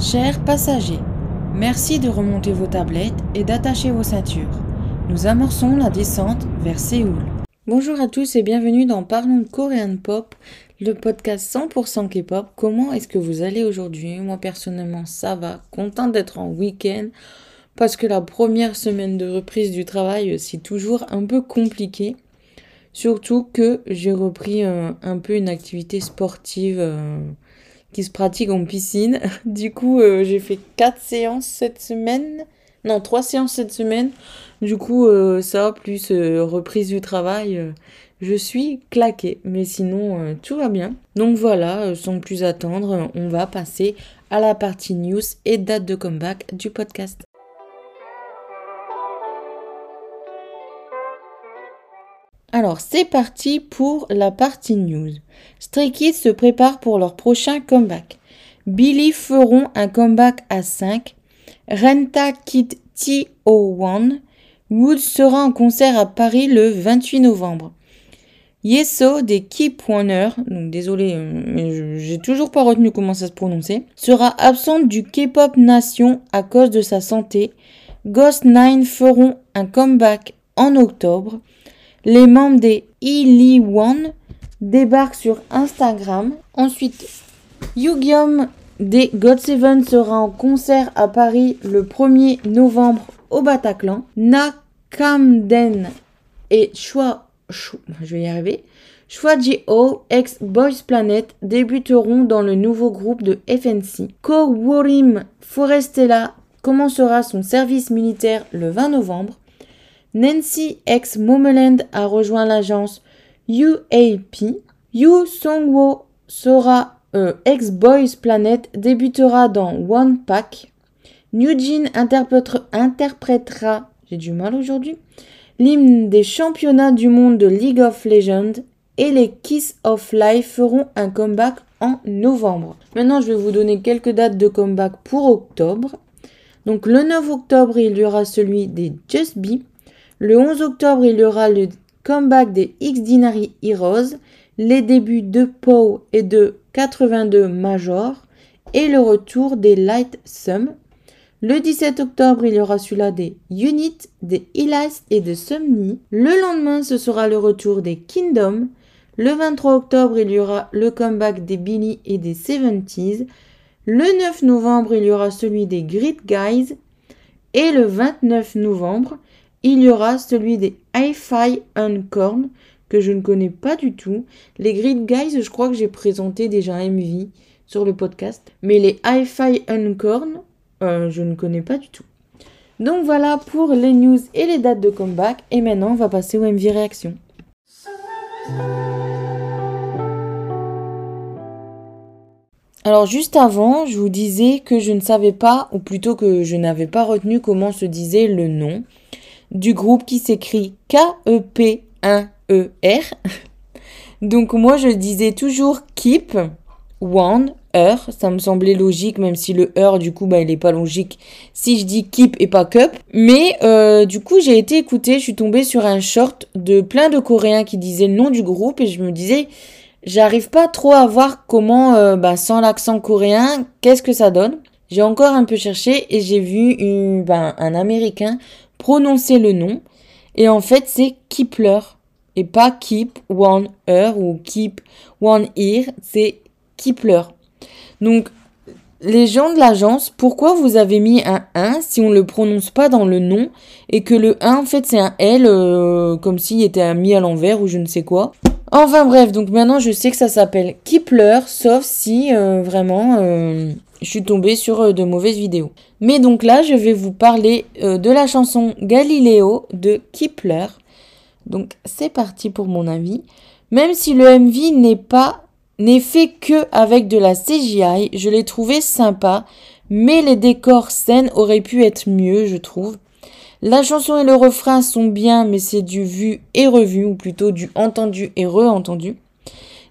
Chers passagers, merci de remonter vos tablettes et d'attacher vos ceintures. Nous amorçons la descente vers Séoul. Bonjour à tous et bienvenue dans Parlons Korean Pop, le podcast 100% K-pop. Comment est-ce que vous allez aujourd'hui? Moi personnellement ça va, content d'être en week-end parce que la première semaine de reprise du travail c'est toujours un peu compliqué. Surtout que j'ai repris euh, un peu une activité sportive euh, qui se pratique en piscine. Du coup, euh, j'ai fait quatre séances cette semaine. Non, trois séances cette semaine. Du coup, ça, plus reprise du travail, je suis claquée. Mais sinon, tout va bien. Donc voilà, sans plus attendre, on va passer à la partie news et date de comeback du podcast. Alors c'est parti pour la partie news. Stray Kids se prépare pour leur prochain comeback. Billy feront un comeback à 5. Renta quitte TO1. Wood sera en concert à Paris le 28 novembre. Yeso des Keep Warner, donc désolé, mais j'ai toujours pas retenu comment ça se prononçait, sera absente du K-pop Nation à cause de sa santé. Ghost 9 feront un comeback en octobre. Les membres des One débarquent sur Instagram. Ensuite, Yugium des God7 sera en concert à Paris le 1er novembre au Bataclan. Nakamden et Chua, je vais y arriver. Chua ex Boys Planet, débuteront dans le nouveau groupe de FNC. Ko Worim Forestella commencera son service militaire le 20 novembre. Nancy ex Momeland a rejoint l'agence UAP. Yu Songwo sera euh, ex Boys Planet débutera dans One Pack. New Jean interprétera, j'ai du mal aujourd'hui, l'hymne des championnats du monde de League of Legends et les Kiss of Life feront un comeback en novembre. Maintenant, je vais vous donner quelques dates de comeback pour octobre. Donc le 9 octobre, il y aura celui des Just Be. Le 11 octobre, il y aura le comeback des X Dinary Heroes, les débuts de Poe et de 82 Major et le retour des Light Sum. Le 17 octobre, il y aura celui-là des Unit, des Elias et de Sumni. Le lendemain, ce sera le retour des Kingdom. Le 23 octobre, il y aura le comeback des Billy et des 70s. Le 9 novembre, il y aura celui des Grit Guys. Et le 29 novembre, il y aura celui des Hi-Fi Uncorn que je ne connais pas du tout. Les Grid Guys, je crois que j'ai présenté déjà MV sur le podcast. Mais les Hi-Fi Uncorn, euh, je ne connais pas du tout. Donc voilà pour les news et les dates de comeback. Et maintenant, on va passer au MV réaction. Alors juste avant, je vous disais que je ne savais pas, ou plutôt que je n'avais pas retenu comment se disait le nom du groupe qui s'écrit K-E-P-1-E-R. Donc moi je disais toujours Keep, One, Heure. Ça me semblait logique, même si le Heure du coup bah, il est pas logique si je dis Keep et pas Cup. Mais euh, du coup j'ai été écoutée, je suis tombée sur un short de plein de Coréens qui disaient le nom du groupe et je me disais j'arrive pas trop à voir comment euh, bah, sans l'accent coréen qu'est-ce que ça donne. J'ai encore un peu cherché et j'ai vu ben, un américain prononcer le nom. Et en fait, c'est Kipler. Et pas Keep One Ear ou Keep One Ear. C'est Kipler. Donc, les gens de l'agence, pourquoi vous avez mis un 1 si on ne le prononce pas dans le nom et que le 1 en fait c'est un L euh, comme s'il était mis à l'envers ou je ne sais quoi? Enfin bref, donc maintenant je sais que ça s'appelle Kipler, sauf si euh, vraiment euh, je suis tombée sur euh, de mauvaises vidéos. Mais donc là, je vais vous parler euh, de la chanson Galileo de Kipler. Donc c'est parti pour mon avis. Même si le MV n'est pas n'est fait que avec de la CGI, je l'ai trouvé sympa, mais les décors scènes auraient pu être mieux, je trouve. La chanson et le refrain sont bien, mais c'est du vu et revu, ou plutôt du entendu et re-entendu.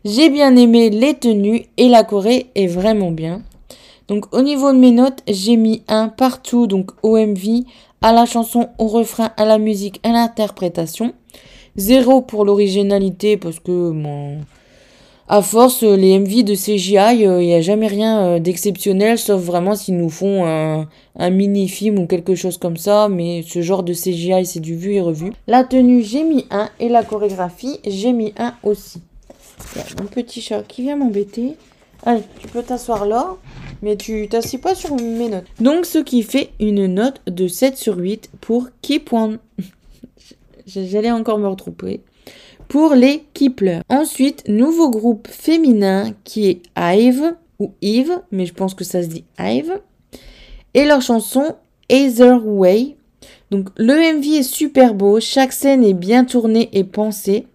J'ai bien aimé les tenues et la Corée est vraiment bien. Donc au niveau de mes notes, j'ai mis un partout, donc au MV, à la chanson, au refrain, à la musique, à l'interprétation. Zéro pour l'originalité parce que bon, à force, euh, les MV de CGI, il n'y a jamais rien d'exceptionnel, sauf vraiment s'ils nous font un, un mini-film ou quelque chose comme ça, mais ce genre de CGI, c'est du vu et revu. La tenue, j'ai mis 1 et la chorégraphie, j'ai mis 1 aussi. Mon petit chat qui vient m'embêter. Allez, tu peux t'asseoir là, mais tu t'assis pas sur mes notes. Donc, ce qui fait une note de 7 sur 8 pour Keep One. J'allais encore me retrouver. Pour les Kipler. Ensuite, nouveau groupe féminin qui est Ive ou Eve, mais je pense que ça se dit Ive. Et leur chanson Either Way. Donc le MV est super beau, chaque scène est bien tournée et pensée.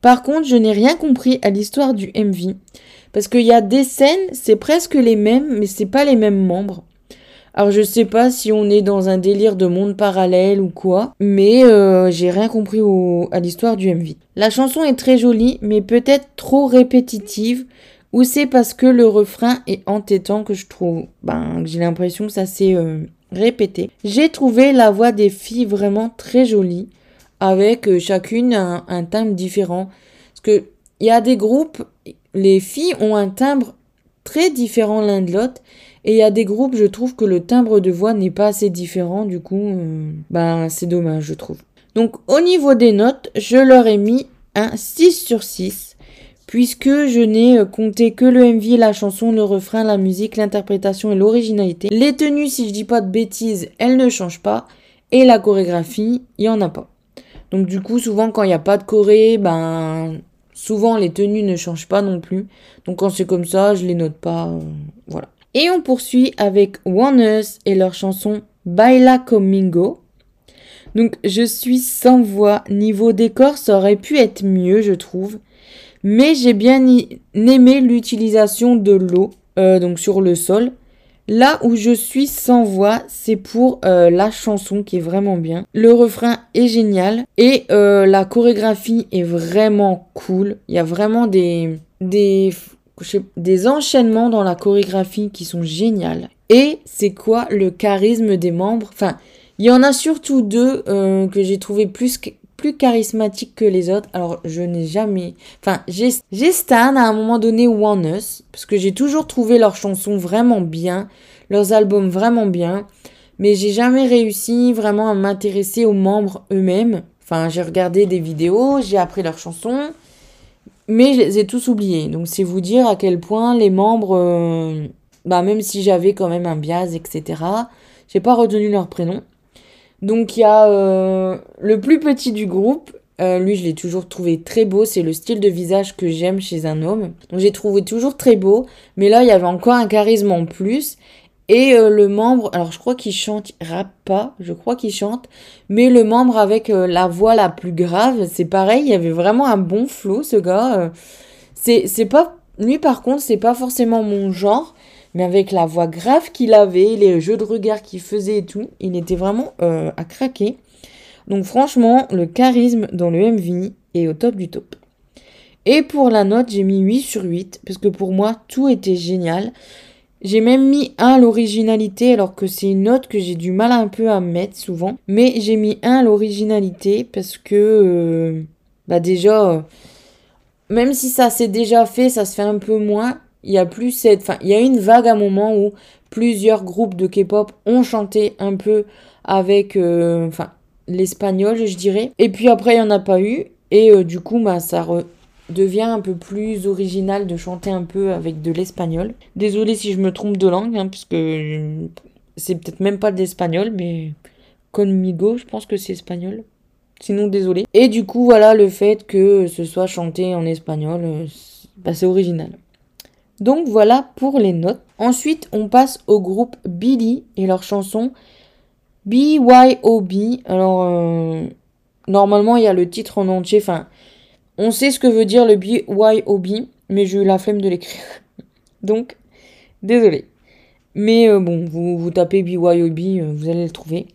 Par contre, je n'ai rien compris à l'histoire du MV. Parce qu'il y a des scènes, c'est presque les mêmes, mais c'est pas les mêmes membres. Alors je sais pas si on est dans un délire de monde parallèle ou quoi, mais euh, j'ai rien compris à l'histoire du MV. La chanson est très jolie, mais peut-être trop répétitive, ou c'est parce que le refrain est entêtant que je trouve, ben j'ai l'impression que ça s'est euh, répété. J'ai trouvé la voix des filles vraiment très jolie, avec euh, chacune un, un timbre différent. Parce que il y a des groupes, les filles ont un timbre très différent l'un de l'autre. Et il y a des groupes, je trouve que le timbre de voix n'est pas assez différent. Du coup, euh, ben, c'est dommage, je trouve. Donc, au niveau des notes, je leur ai mis un 6 sur 6. Puisque je n'ai euh, compté que le MV, la chanson, le refrain, la musique, l'interprétation et l'originalité. Les tenues, si je dis pas de bêtises, elles ne changent pas. Et la chorégraphie, il n'y en a pas. Donc du coup, souvent quand il n'y a pas de choré, ben Souvent, les tenues ne changent pas non plus. Donc, quand c'est comme ça, je les note pas. Euh, voilà. Et on poursuit avec Warners et leur chanson Baila Comingo. Donc, je suis sans voix. Niveau décor, ça aurait pu être mieux, je trouve. Mais j'ai bien aimé l'utilisation de l'eau, euh, donc sur le sol. Là où je suis sans voix, c'est pour euh, la chanson qui est vraiment bien. Le refrain est génial et euh, la chorégraphie est vraiment cool. Il y a vraiment des, des, enchaînements dans la chorégraphie qui sont géniales. Et c'est quoi le charisme des membres? Enfin, il y en a surtout deux euh, que j'ai trouvé plus plus charismatiques que les autres. Alors, je n'ai jamais... Enfin, j'ai stan à un moment donné One Us, parce que j'ai toujours trouvé leurs chansons vraiment bien, leurs albums vraiment bien, mais j'ai jamais réussi vraiment à m'intéresser aux membres eux-mêmes. Enfin, j'ai regardé des vidéos, j'ai appris leurs chansons, mais je les ai tous oubliés. Donc, c'est vous dire à quel point les membres... Euh, bah, même si j'avais quand même un bias, etc., j'ai pas retenu leur prénom. Donc il y a euh, le plus petit du groupe. Euh, lui, je l'ai toujours trouvé très beau. C'est le style de visage que j'aime chez un homme. Donc j'ai trouvé toujours très beau. Mais là, il y avait encore un charisme en plus. Et euh, le membre, alors je crois qu'il chante, il rappe pas, je crois qu'il chante, mais le membre avec la voix la plus grave, c'est pareil, il y avait vraiment un bon flow, ce gars. c'est, c'est pas, lui par contre, c'est pas forcément mon genre, mais avec la voix grave qu'il avait, les jeux de regard qu'il faisait et tout, il était vraiment euh, à craquer. Donc franchement, le charisme dans le MV est au top du top. Et pour la note, j'ai mis 8 sur 8, parce que pour moi, tout était génial. J'ai même mis 1 à l'originalité, alors que c'est une note que j'ai du mal un peu à mettre souvent. Mais j'ai mis 1 à l'originalité, parce que, euh, bah déjà, euh, même si ça s'est déjà fait, ça se fait un peu moins il y a plus cette, enfin, il y a une vague à un moment où plusieurs groupes de K-pop ont chanté un peu avec, euh, enfin, l'espagnol, je dirais. Et puis après, il n'y en a pas eu. Et euh, du coup, bah, ça devient un peu plus original de chanter un peu avec de l'espagnol. Désolée si je me trompe de langue, hein, puisque c'est peut-être même pas de l'espagnol, mais conmigo, je pense que c'est espagnol. Sinon, désolé. Et du coup, voilà, le fait que ce soit chanté en espagnol, euh, bah, c'est original. Donc voilà pour les notes. Ensuite, on passe au groupe Billy et leur chanson BYOB. Alors, euh, normalement, il y a le titre en entier. Enfin, on sait ce que veut dire le BYOB, mais j'ai la flemme de l'écrire. Donc, désolé. Mais euh, bon, vous, vous tapez BYOB, euh, vous allez le trouver.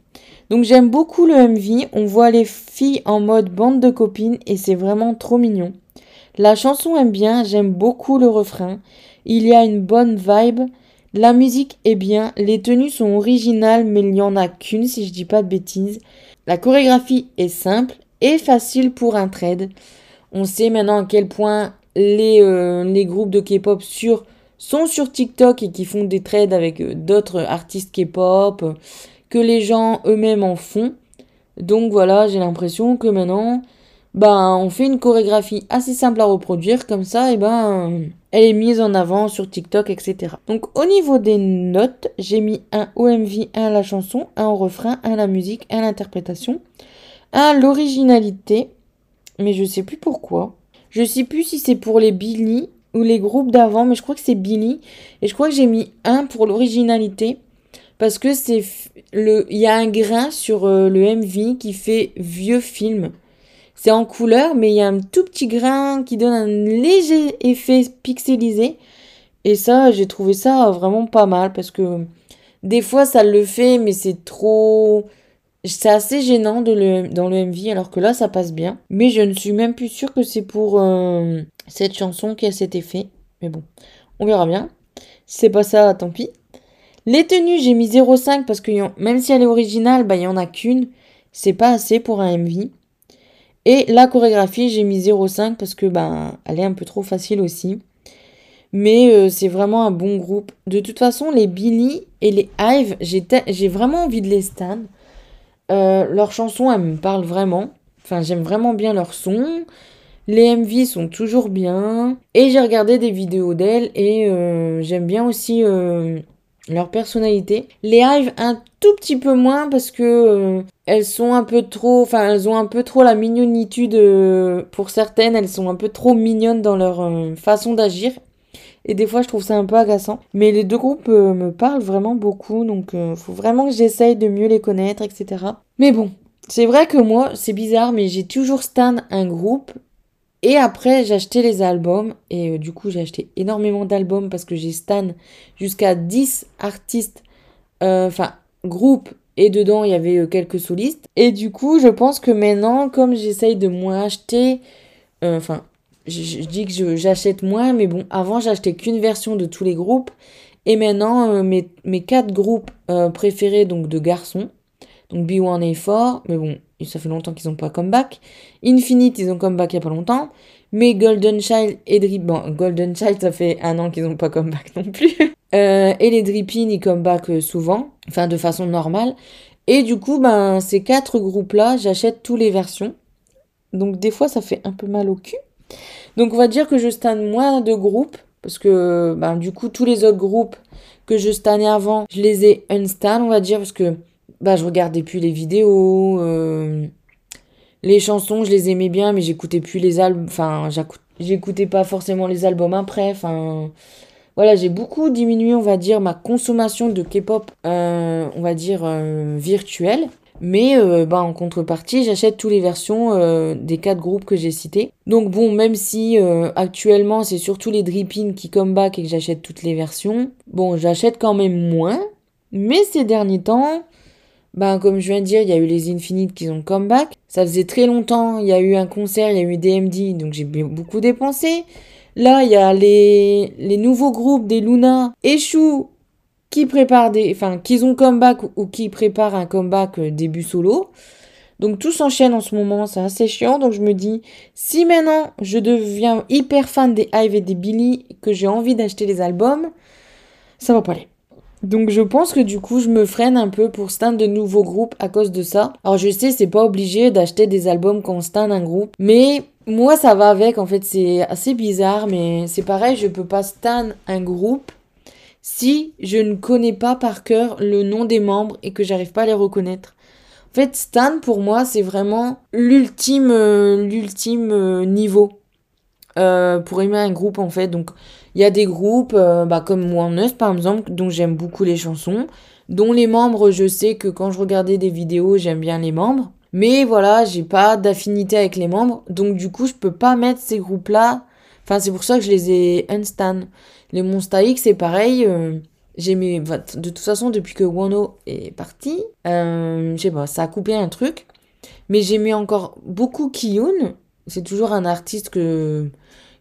Donc j'aime beaucoup le MV, on voit les filles en mode bande de copines et c'est vraiment trop mignon. La chanson aime bien, j'aime beaucoup le refrain. Il y a une bonne vibe. La musique est bien. Les tenues sont originales, mais il n'y en a qu'une si je dis pas de bêtises. La chorégraphie est simple et facile pour un trade. On sait maintenant à quel point les, euh, groupes de K-pop sont sur TikTok et qui font des trades avec euh, d'autres artistes K-pop, que les gens eux-mêmes en font. Donc voilà, j'ai l'impression que maintenant, ben, on fait une chorégraphie assez simple à reproduire, comme ça, et ben, elle est mise en avant sur TikTok, etc. Donc au niveau des notes, j'ai mis un OMV, un à la chanson, un au refrain, un à la musique, un à l'interprétation, un à l'originalité, mais je sais plus pourquoi. Je sais plus si c'est pour les Billy ou les groupes d'avant, mais je crois que c'est Billy. Et je crois que j'ai mis un pour l'originalité. Parce que c'est le, il y a un grain sur euh, le MV qui fait vieux film. C'est en couleur, mais il y a un tout petit grain qui donne un léger effet pixelisé. Et ça, j'ai trouvé ça vraiment pas mal parce que des fois ça le fait, mais c'est trop. C'est assez gênant dans le MV, alors que là ça passe bien. Mais je ne suis même plus sûre que c'est pour euh, cette chanson qui a cet effet. Mais bon, on verra bien. C'est pas ça, tant pis. Les tenues, j'ai mis 0,5 parce que même si elle est originale, bah, il n'y en a qu'une. C'est pas assez pour un MV. Et la chorégraphie, j'ai mis 0,5 parce que bah, elle est un peu trop facile aussi. Mais euh, c'est vraiment un bon groupe. De toute façon, les Billy et les Hive, j'ai vraiment envie de les stan. Euh, leurs chansons, elles me parlent vraiment. Enfin, j'aime vraiment bien leur son. Les MV sont toujours bien. Et j'ai regardé des vidéos d'elles et euh, j'aime bien aussi leur personnalité. Les Hive un tout petit peu moins parce que euh, elles sont un peu trop, enfin elles ont un peu trop la mignonitude euh, pour certaines, elles sont un peu trop mignonnes dans leur euh, façon d'agir. Et des fois je trouve ça un peu agaçant. Mais les deux groupes me parlent vraiment beaucoup, donc faut vraiment que j'essaye de mieux les connaître, etc. Mais bon, c'est vrai que moi, c'est bizarre, mais j'ai toujours stan un groupe et après, j'ai acheté les albums et euh, du coup, j'ai acheté énormément d'albums parce que j'ai stan jusqu'à 10 artistes, euh, enfin, groupes et dedans, il y avait euh, quelques solistes. Et du coup, je pense que maintenant, comme j'essaye de moins acheter, enfin, je, dis que j'achète moins, mais bon, avant, j'achetais qu'une version de tous les groupes. Et maintenant, mes, mes quatre groupes préférés, donc de garçons, donc B1A4, mais bon, ça fait longtemps qu'ils n'ont pas comeback. Infinite, ils ont comeback il n'y a pas longtemps. Mais Golden Child et Drip... Bon, Golden Child, ça fait un an qu'ils n'ont pas comeback non plus. Euh, et les Drippin, ils comeback euh, souvent. Enfin, de façon normale. Et du coup, ben, ces quatre groupes-là, j'achète tous les versions. Donc, des fois, ça fait un peu mal au cul. Donc, on va dire que je stan moins de groupes. Parce que, ben, du coup, tous les autres groupes que je stannais avant, je les ai unstan, on va dire. Parce que bah, je regardais plus les vidéos. Euh, les chansons, je les aimais bien, mais j'écoutais plus les albums. Enfin, j'écoutais pas forcément les albums après. Enfin, voilà, j'ai beaucoup diminué, on va dire, ma consommation de K-pop, euh, on va dire, euh, virtuelle. Mais bah, en contrepartie, j'achète toutes les versions des quatre groupes que j'ai cités. Donc bon, même si actuellement c'est surtout les Drippin qui come back et que j'achète toutes les versions, bon, j'achète quand même moins. Mais ces derniers temps, ben, comme je viens de dire, il y a eu les Infinites qui ont comeback. Ça faisait très longtemps, il y a eu un concert, il y a eu DMD, donc j'ai beaucoup dépensé. Là, il y a les, les nouveaux groupes des Luna échouent qui préparent des. Enfin, qui ont comeback ou qui préparent un comeback euh, début solo. Donc tout s'enchaîne en ce moment, c'est assez chiant. Donc je me dis, si maintenant je deviens hyper fan des Hive et des Billy, que j'ai envie d'acheter les albums, ça va pas aller. Donc je pense que du coup je me freine un peu pour stan de nouveaux groupes à cause de ça. Alors je sais c'est pas obligé d'acheter des albums quand on stan un groupe, mais moi ça va avec en fait c'est assez bizarre mais c'est pareil je peux pas stan un groupe si je ne connais pas par cœur le nom des membres et que j'arrive pas à les reconnaître. En fait stan pour moi c'est vraiment l'ultime euh, l'ultime euh, niveau euh, pour aimer un groupe en fait donc il y a des groupes euh, bah, comme par exemple, dont j'aime beaucoup les chansons, dont les membres, je sais que quand je regardais des vidéos, j'aime bien les membres. Mais voilà, j'ai pas d'affinité avec les membres, donc du coup, je peux pas mettre ces groupes-là. Enfin, c'est pour ça que je les ai unstan. Les Monsta X, c'est pareil. Euh, j'ai mis, de toute façon, depuis que Wano est parti, euh, je sais pas, ça a coupé un truc. Mais j'ai mis encore beaucoup Kiyun. C'est toujours un artiste que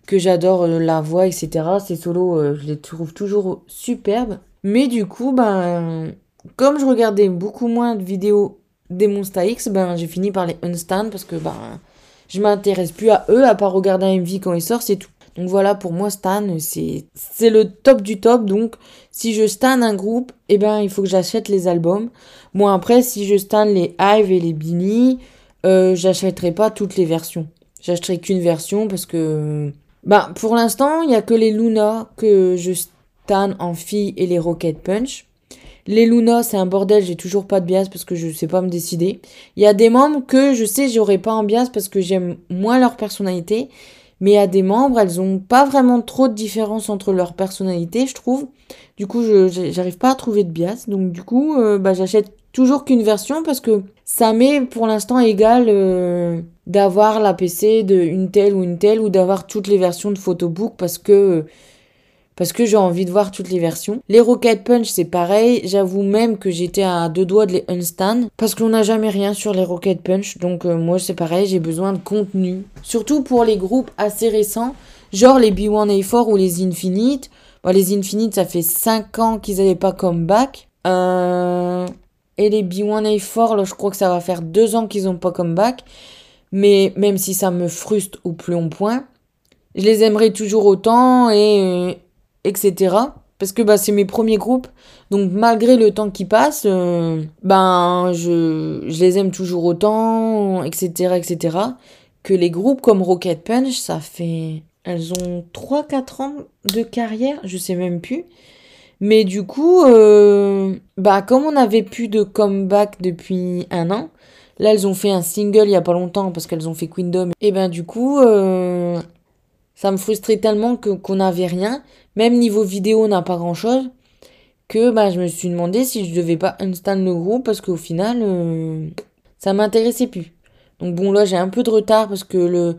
que j'adore euh, la voix, etc. Ces solos, euh, je les trouve toujours superbes. Mais du coup, ben, comme je regardais beaucoup moins de vidéos des Monsta X, ben, j'ai fini par les unstand parce que ben, je m'intéresse plus à eux à part regarder un MV quand il sort, c'est tout. Donc voilà, pour moi, Stan, c'est c'est le top du top. Donc, si je stan un groupe, eh ben, il faut que j'achète les albums. Bon, après, si je stan les Hive et les Beanie, euh, j'achèterai pas toutes les versions. J'achèterai qu'une version parce que... Bah, pour l'instant, il y a que les Luna que je stan en fille et les Rocket Punch. Les Luna, c'est un bordel, j'ai toujours pas de bias parce que je sais pas me décider. Il y a des membres que je sais j'aurais pas en bias parce que j'aime moins leur personnalité. Mais il y a des membres, elles ont pas vraiment trop de différence entre leur personnalité, je trouve. Du coup, je j'arrive pas à trouver de bias. Donc du coup, euh, bah, j'achète toujours qu'une version parce que ça m'est pour l'instant égal euh, d'avoir la PC de une telle ou une telle ou d'avoir toutes les versions de photobook parce que parce que j'ai envie de voir toutes les versions. Les Rocket Punch, c'est pareil. J'avoue même que j'étais à deux doigts de les unstand parce qu'on n'a jamais rien sur les Rocket Punch. Donc euh, moi, c'est pareil, j'ai besoin de contenu. Surtout pour les groupes assez récents, genre les B1A4 ou les Infinite. Les Infinite, ça fait 5 ans qu'ils n'avaient pas comeback. Euh... Et les B1A4, là, je crois que ça va faire 2 ans qu'ils n'ont pas comeback. Mais même si ça me frustre au plus long point, je les aimerais toujours autant et etc. Parce que bah, c'est mes premiers groupes. Donc malgré le temps qui passe, euh, ben je, je, les aime toujours autant, etc. etc. Que les groupes comme Rocket Punch, ça fait... Elles ont 3-4 ans de carrière, je sais même plus. Mais du coup, euh, bah comme on n'avait plus de comeback depuis un an, là elles ont fait un single il y a pas longtemps parce qu'elles ont fait Queendom. Et ben du coup, euh, ça me frustrait tellement que qu'on n'avait rien. Même niveau vidéo, on n'a pas grand chose. Que bah, je me suis demandé si je devais pas installer le groupe parce qu'au final, euh, ça m'intéressait plus. Donc bon, là, j'ai un peu de retard parce que le,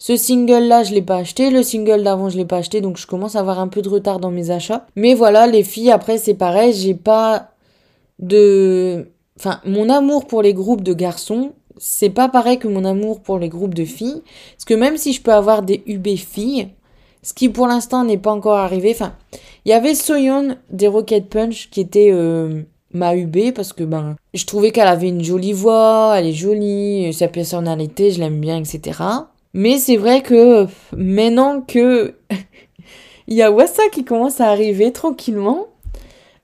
ce single-là, je l'ai pas acheté. Le single d'avant, je l'ai pas acheté. Donc je commence à avoir un peu de retard dans mes achats. Mais voilà, les filles, après, c'est pareil. J'ai pas de. Enfin, mon amour pour les groupes de garçons, c'est pas pareil que mon amour pour les groupes de filles. Parce que même si je peux avoir des UB filles, ce qui pour l'instant n'est pas encore arrivé, enfin, il y avait Soyeon des Rocket Punch qui était euh, ma UB parce que ben, je trouvais qu'elle avait une jolie voix, elle est jolie, sa personnalité, je l'aime bien, etc. Mais c'est vrai que maintenant que il y a Wassa qui commence à arriver tranquillement,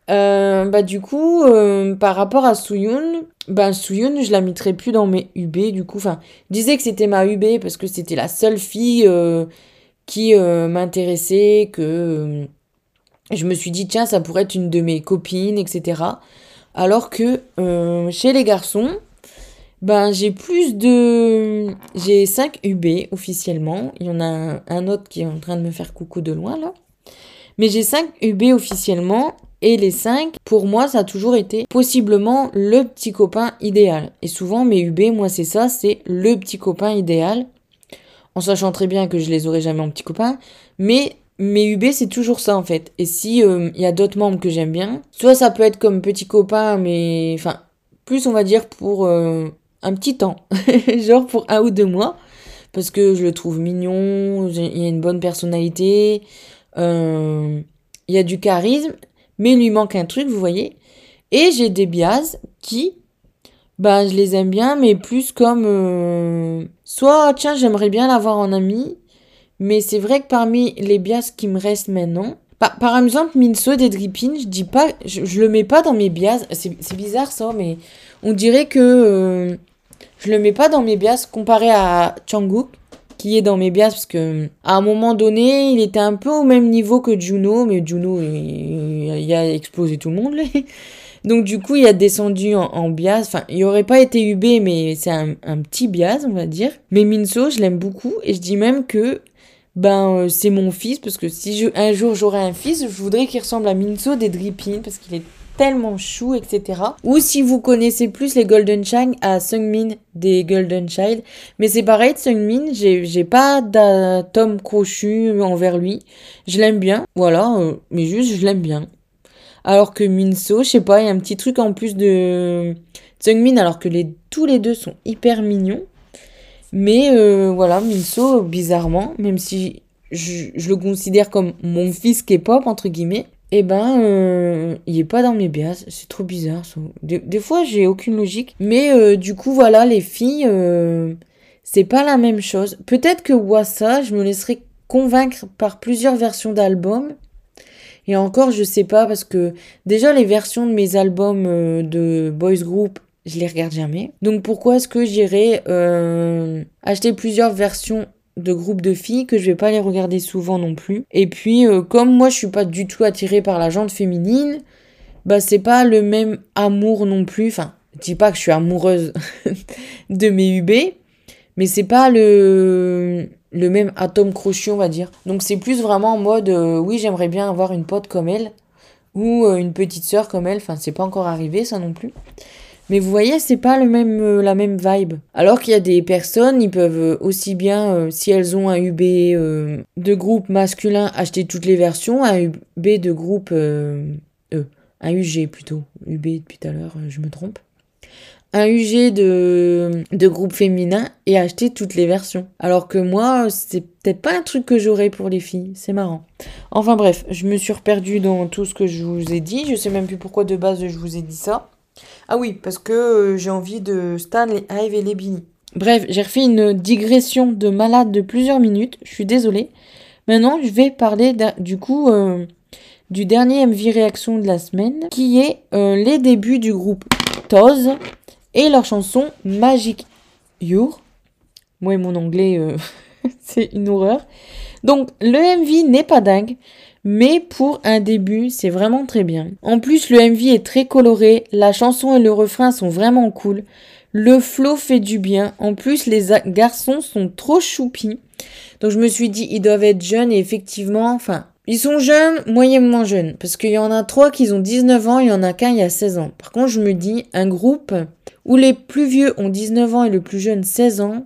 euh, bah du coup, euh, par rapport à Soyeon, ben Souyun, je la mettrais plus dans mes UB du coup. Enfin, je disais que c'était ma UB parce que c'était la seule fille euh, qui m'intéressait, que je me suis dit tiens ça pourrait être une de mes copines, etc. Alors que chez les garçons, ben j'ai plus de, j'ai 5 UB officiellement. Il y en a un autre qui est en train de me faire coucou de loin là. Mais j'ai 5 UB officiellement et les 5, pour moi, ça a toujours été possiblement le petit copain idéal. Et souvent, mes UB, moi, c'est ça, c'est le petit copain idéal. En sachant très bien que je les aurai jamais en petit copain. Mais mes UB, c'est toujours ça, en fait. Et si euh, il y a d'autres membres que j'aime bien, soit ça peut être comme petit copain, mais... Enfin, plus, on va dire, pour euh, un petit temps. Genre pour un ou deux mois. Parce que je le trouve mignon, il a une bonne personnalité, euh, il y a du charisme mais il lui manque un truc, vous voyez. Et j'ai des bias qui, bah, je les aime bien, mais plus comme, euh, soit, tiens, j'aimerais bien l'avoir en ami, mais c'est vrai que parmi les bias qui me restent maintenant, par, par exemple, Minso des Drippin, je dis pas, je, le mets pas dans mes bias, c'est bizarre ça, mais on dirait que euh, je le mets pas dans mes bias comparé à Changguk qui est dans mes bias parce que à un moment donné, il était un peu au même niveau que Juno, mais Juno, il, a explosé tout le monde. Donc du coup, il a descendu en, bias. Enfin, il aurait pas été UB, mais c'est un, petit bias, on va dire. Mais Minso, je l'aime beaucoup et je dis même que ben euh, c'est mon fils parce que si je, un jour j'aurai un fils, je voudrais qu'il ressemble à Minso des Drippin parce qu'il est tellement chou, etc. Ou si vous connaissez plus les Golden Child, à Sungmin des Golden Child. Mais c'est pareil, de Sungmin, j'ai pas d'atome crochu envers lui. Je l'aime bien, voilà, euh, mais juste je l'aime bien. Alors que Minso, je sais pas, il y a un petit truc en plus de Sungmin, alors que les, tous les deux sont hyper mignons. Mais euh, voilà, Minso, bizarrement, même si je, je, le considère comme mon fils K-pop, entre guillemets, eh ben, euh, il est pas dans mes bias. C'est trop bizarre. Des, fois, j'ai aucune logique. Mais euh, du coup, voilà, les filles, euh, c'est pas la même chose. Peut-être que Wassa, je me laisserai convaincre par plusieurs versions d'albums. Et encore, je sais pas parce que déjà les versions de mes albums euh, de boys group, je les regarde jamais. Donc pourquoi est-ce que j'irais euh, acheter plusieurs versions de groupes de filles que je vais pas les regarder souvent non plus? Et puis euh, comme moi je suis pas du tout attirée par la jante féminine, bah c'est pas le même amour non plus. Enfin, je dis pas que je suis amoureuse de mes UB, mais c'est pas le même atome crochet on va dire. Donc c'est plus vraiment en mode euh, oui j'aimerais bien avoir une pote comme elle ou euh, une petite sœur comme elle. Enfin c'est pas encore arrivé ça non plus. Mais vous voyez, c'est pas le même, euh, la même vibe. Alors qu'il y a des personnes, ils peuvent aussi bien, si elles ont un UB de groupe masculin, acheter toutes les versions, un UB de groupe, euh, un UG plutôt, UB depuis tout à l'heure, je me trompe un UG de, de groupe féminin et acheter toutes les versions. Alors que moi, c'est peut-être pas un truc que j'aurais pour les filles. C'est marrant. Enfin bref, je me suis perdue dans tout ce que je vous ai dit. Je sais même plus pourquoi de base je vous ai dit ça. Ah oui, parce que euh, j'ai envie de Stan, les et les Billy. Bref, j'ai refait une digression de malade de plusieurs minutes. Je suis désolée. Maintenant, je vais parler du coup euh, du dernier MV réaction de la semaine, qui est euh, les débuts du groupe Toz et leur chanson Magic Your. Moi et mon anglais, c'est une horreur. Donc le MV n'est pas dingue, mais pour un début, c'est vraiment très bien. En plus, le MV est très coloré, la chanson et le refrain sont vraiment cool. Le flow fait du bien. En plus, les garçons sont trop choupis. Donc je me suis dit, ils doivent être jeunes et effectivement, enfin, ils sont jeunes, moyennement jeunes. Parce qu'il y en a trois qui ont 19 ans, il y en a qu'un il y a 16 ans. Par contre, je me dis, un groupe où les plus vieux ont 19 ans et le plus jeune 16 ans.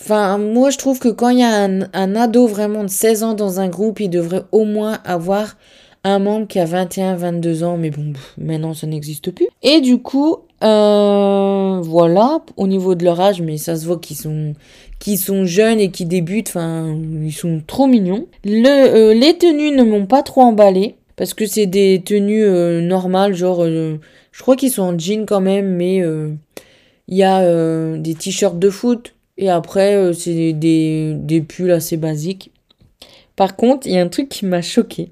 Enfin, moi je trouve que quand il y a un, ado vraiment de 16 ans dans un groupe, il devrait au moins avoir un membre qui a 21, 22 ans, mais bon, maintenant ça n'existe plus. Et du coup, euh, voilà, au niveau de leur âge, mais ça se voit qu'ils sont, qu'ils sont jeunes et qui débutent, enfin, ils sont trop mignons. Euh, les tenues ne m'ont pas trop emballé, parce que c'est des tenues euh, normales, genre je crois qu'ils sont en jean quand même, mais il y a des t-shirts de foot et après euh, c'est des, des pulls assez basiques. Par contre, il y a un truc qui m'a choqué.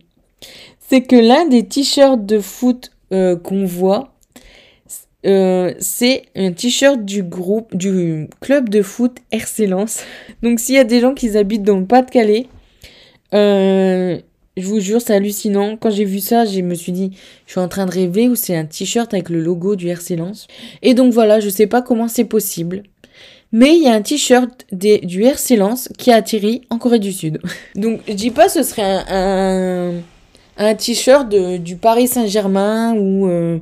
C'est que l'un des t-shirts de foot qu'on voit, c'est un t-shirt du groupe, du club de foot Excellence. Donc s'il y a des gens qui habitent dans le Pas-de-Calais, je vous jure, c'est hallucinant. Quand j'ai vu ça, je me suis dit, je suis en train de rêver ou c'est un t-shirt avec le logo du RC Lens. Et donc voilà, je sais pas comment c'est possible. Mais il y a un t-shirt du RC Lens qui a atterri en Corée du Sud. donc je dis pas ce serait un, un, t-shirt du Paris Saint-Germain ou euh,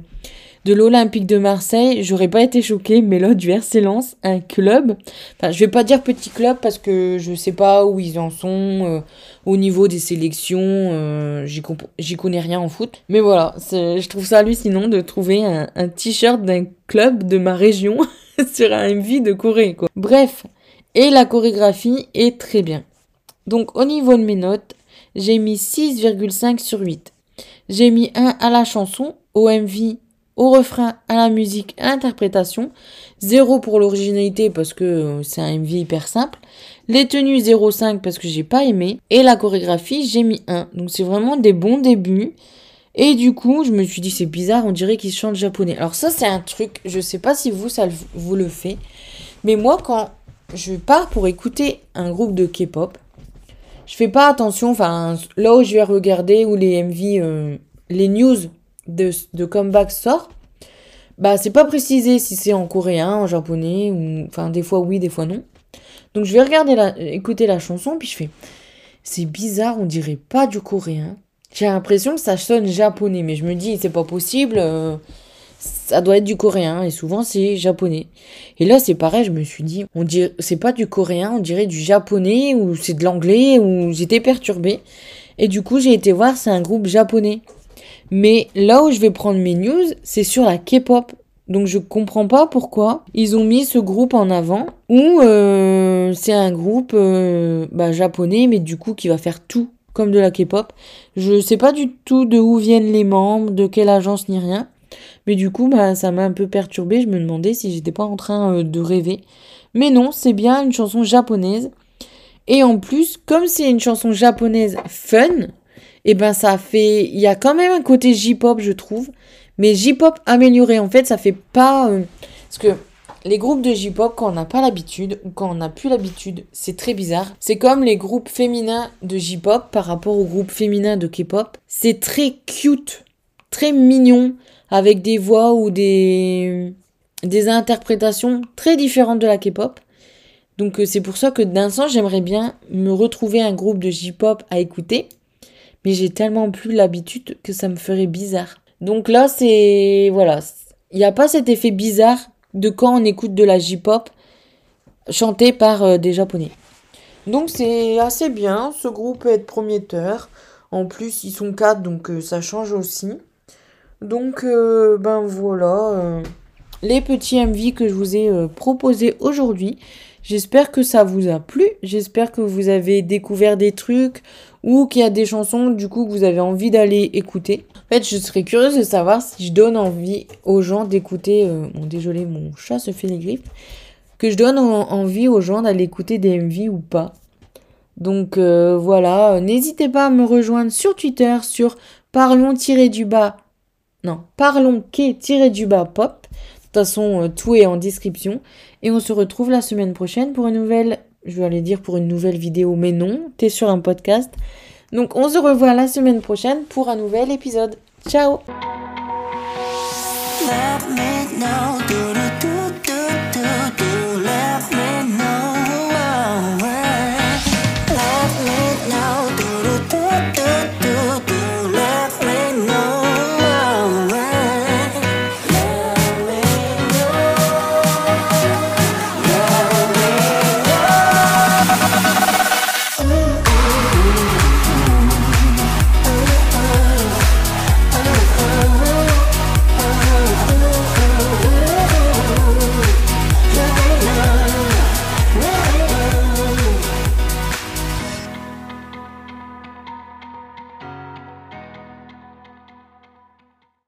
de l'Olympique de Marseille, j'aurais pas été choquée, mais là, du RC Lens, un club, enfin, je vais pas dire petit club parce que je sais pas où ils en sont euh, au niveau des sélections, euh, j'y connais rien en foot. Mais voilà, je trouve ça hallucinant de trouver un, un t-shirt d'un club de ma région sur un MV de Corée, quoi. Bref, et la chorégraphie est très bien. Donc, au niveau de mes notes, j'ai mis 6,5 sur 8. J'ai mis 1 à la chanson, au MV au refrain, à la musique, à l'interprétation. Zéro pour l'originalité parce que euh, c'est un MV hyper simple. Les tenues 0,5 parce que j'ai pas aimé. Et la chorégraphie, j'ai mis 1. Donc c'est vraiment des bons débuts. Et du coup, je me suis dit, c'est bizarre, on dirait qu'ils chantent japonais. Alors ça, c'est un truc, je sais pas si vous, ça vous le fait. Mais moi, quand je pars pour écouter un groupe de K-pop, je fais pas attention, enfin, là où je vais regarder, où les MV, euh, les news de, de comeback sort, bah c'est pas précisé si c'est en coréen, en japonais, ou enfin des fois oui, des fois non. Donc je vais regarder la, écouter la chanson, puis je fais, c'est bizarre, on dirait pas du coréen. J'ai l'impression que ça sonne japonais, mais je me dis c'est pas possible, euh, ça doit être du coréen et souvent c'est japonais. Et là c'est pareil, je me suis dit, on dirait c'est pas du coréen, on dirait du japonais ou c'est de l'anglais ou j'étais perturbée. Et du coup j'ai été voir, c'est un groupe japonais. Mais là où je vais prendre mes news, c'est sur la K-pop. Donc je comprends pas pourquoi ils ont mis ce groupe en avant ou euh, c'est un groupe euh, bah, japonais mais du coup qui va faire tout comme de la K-pop. Je sais pas du tout de où viennent les membres, de quelle agence ni rien. Mais du coup bah, ça m'a un peu perturbé. Je me demandais si j'étais pas en train euh, de rêver. Mais non, c'est bien une chanson japonaise. Et en plus, comme c'est une chanson japonaise fun, et eh ben ça fait, il y a quand même un côté J-pop, je trouve, mais J-pop amélioré. En fait, ça fait pas, euh, parce que les groupes de J-pop, quand on n'a pas l'habitude ou quand on n'a plus l'habitude, c'est très bizarre. C'est comme les groupes féminins de J-pop par rapport aux groupes féminins de K-pop. C'est très cute, très mignon, avec des voix ou des, des interprétations très différentes de la K-pop. Donc euh, c'est pour ça que d'un sens, j'aimerais bien me retrouver un groupe de J-pop à écouter. Mais j'ai tellement plus l'habitude que ça me ferait bizarre. Donc là, c'est... Voilà. Il n'y a pas cet effet bizarre de quand on écoute de la J-pop chantée par euh, des Japonais. Donc c'est assez bien. Ce groupe peut être prometteur. En plus, ils sont quatre, donc euh, ça change aussi. Donc, ben voilà. les petits MV que je vous ai proposés aujourd'hui. J'espère que ça vous a plu. J'espère que vous avez découvert des trucs ou qu'il y a des chansons du coup que vous avez envie d'aller écouter. En fait, je serais curieuse de savoir si je donne envie aux gens d'écouter. Euh, bon, désolé, mon chat se fait les griffes. Que je donne envie aux gens d'aller écouter des MV ou pas. Donc euh, voilà, n'hésitez pas à me rejoindre sur Twitter sur parlons-du-bas. Non, parlons-du-bas pop. De toute façon, euh, tout est en description. Et on se retrouve la semaine prochaine pour une nouvelle, je vais aller dire pour une nouvelle vidéo, mais non, t'es sur un podcast. Donc on se revoit la semaine prochaine pour un nouvel épisode. Ciao